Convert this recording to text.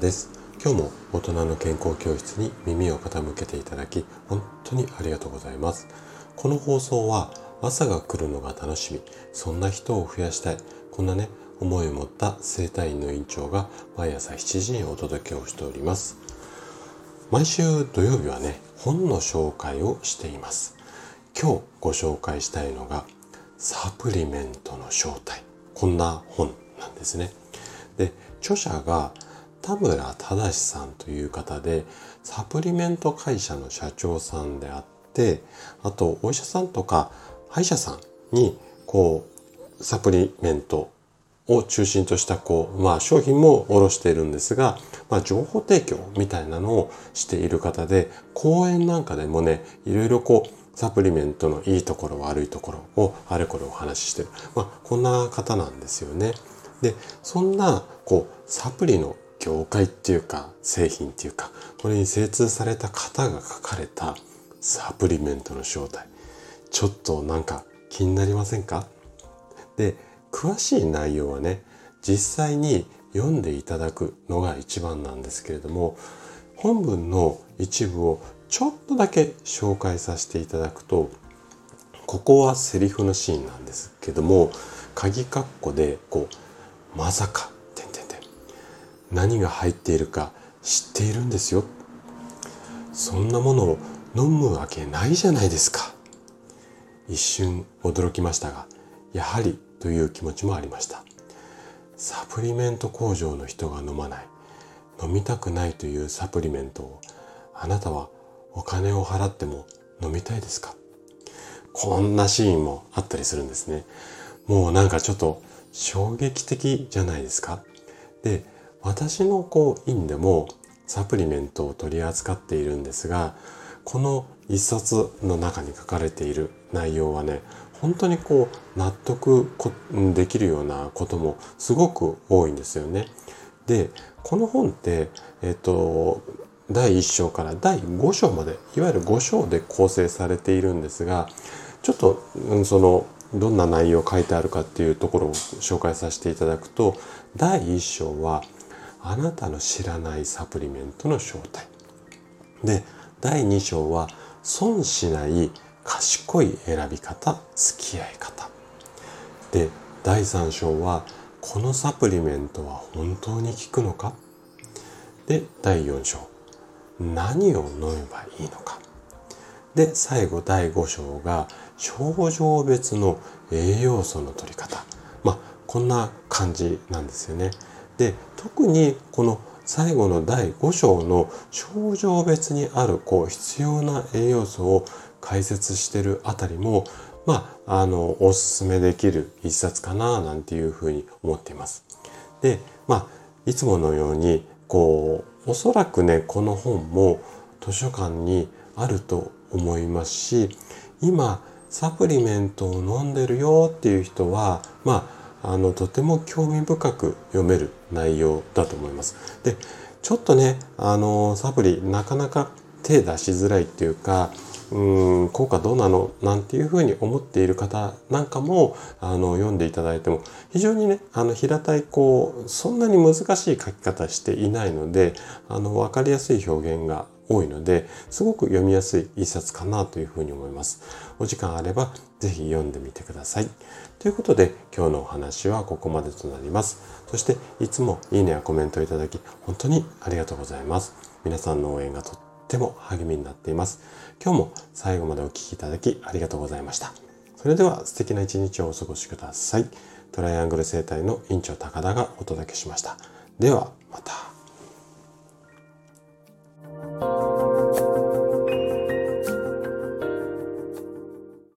です。今日も大人の健康教室に耳を傾けていただき本当にありがとうございます。この放送は朝が来るのが楽しみそんな人を増やしたいこんなね思いを持った生体院の院長が毎朝7時にお届けをしております。毎週土曜日はね本の紹介をしています。今日ご紹介したいのがサプリメントの正体。こんな本なんですね。で著者が田村正さんという方でサプリメント会社の社長さんであってあとお医者さんとか歯医者さんにこうサプリメントを中心としたこう、まあ、商品も卸しているんですが、まあ、情報提供みたいなのをしている方で講演なんかでもねいろいろこうサプリメントのいいところ悪いところをあれこれお話ししてる、まあ、こんな方なんですよね。でそんなこうサプリの業界っていうか製品っていうかこれに精通された方が書かれたサプリメントの正体。ちょっとなんか気になりませんか？で詳しい内容はね実際に読んでいただくのが一番なんですけれども本文の一部をちょっとだけ紹介させていただくとここはセリフのシーンなんですけども鍵括弧でこうまさか何が入っているか知っているんですよ。そんなものを飲むわけないじゃないですか。一瞬驚きましたがやはりという気持ちもありました。サプリメント工場の人が飲まない飲みたくないというサプリメントをあなたはお金を払っても飲みたいですか？こんなシーンもあったりするんですね。もうなんかちょっと衝撃的じゃないですか？で私のこう院でもサプリメントを取り扱っているんですがこの一冊の中に書かれている内容はね本当にこう納得できるようなこともすごく多いんですよね。でこの本って、えっと、第1章から第5章までいわゆる5章で構成されているんですがちょっと、うん、そのどんな内容書いてあるかっていうところを紹介させていただくと第1章はあなたの知らないサプリメントの正体。で第2章は損しない賢い選び方付き合い方。で第3章はこのサプリメントは本当に効くのか。で第4章何を飲めばいいのか。で最後第5章が症状別の栄養素の取り方。まあこんな感じなんですよね。で特にこの最後の第5章の症状別にあるこう必要な栄養素を解説してるあたりもまあ、あの、おすすめできる一冊かな、なんていうふうに思っています。で、まあ、いつものように、こう、おそらくね、この本も図書館にあると思いますし、今、サプリメントを飲んでるよっていう人は、まあ、あの、とても興味深く読める内容だと思います。で、ちょっとね、あの、サプリなかなか手出しづらいっていうか、うん効果どうなの？なんていうふうに思っている方なんかもあの読んでいただいても非常にねあの平たいこうそんなに難しい書き方していないのであの分かりやすい表現が多いのですごく読みやすい一冊かなというふうに思います。お時間あればぜひ読んでみてください。ということで今日のお話はここまでとなります。そしていつもいいねやコメントをいただき本当にありがとうございます。皆さんの応援がとっても励みになっています。今日も最後までお聴きいただきありがとうございました。それでは素敵な一日をお過ごしください。トライアングル生態の院長高田がお届けしました。では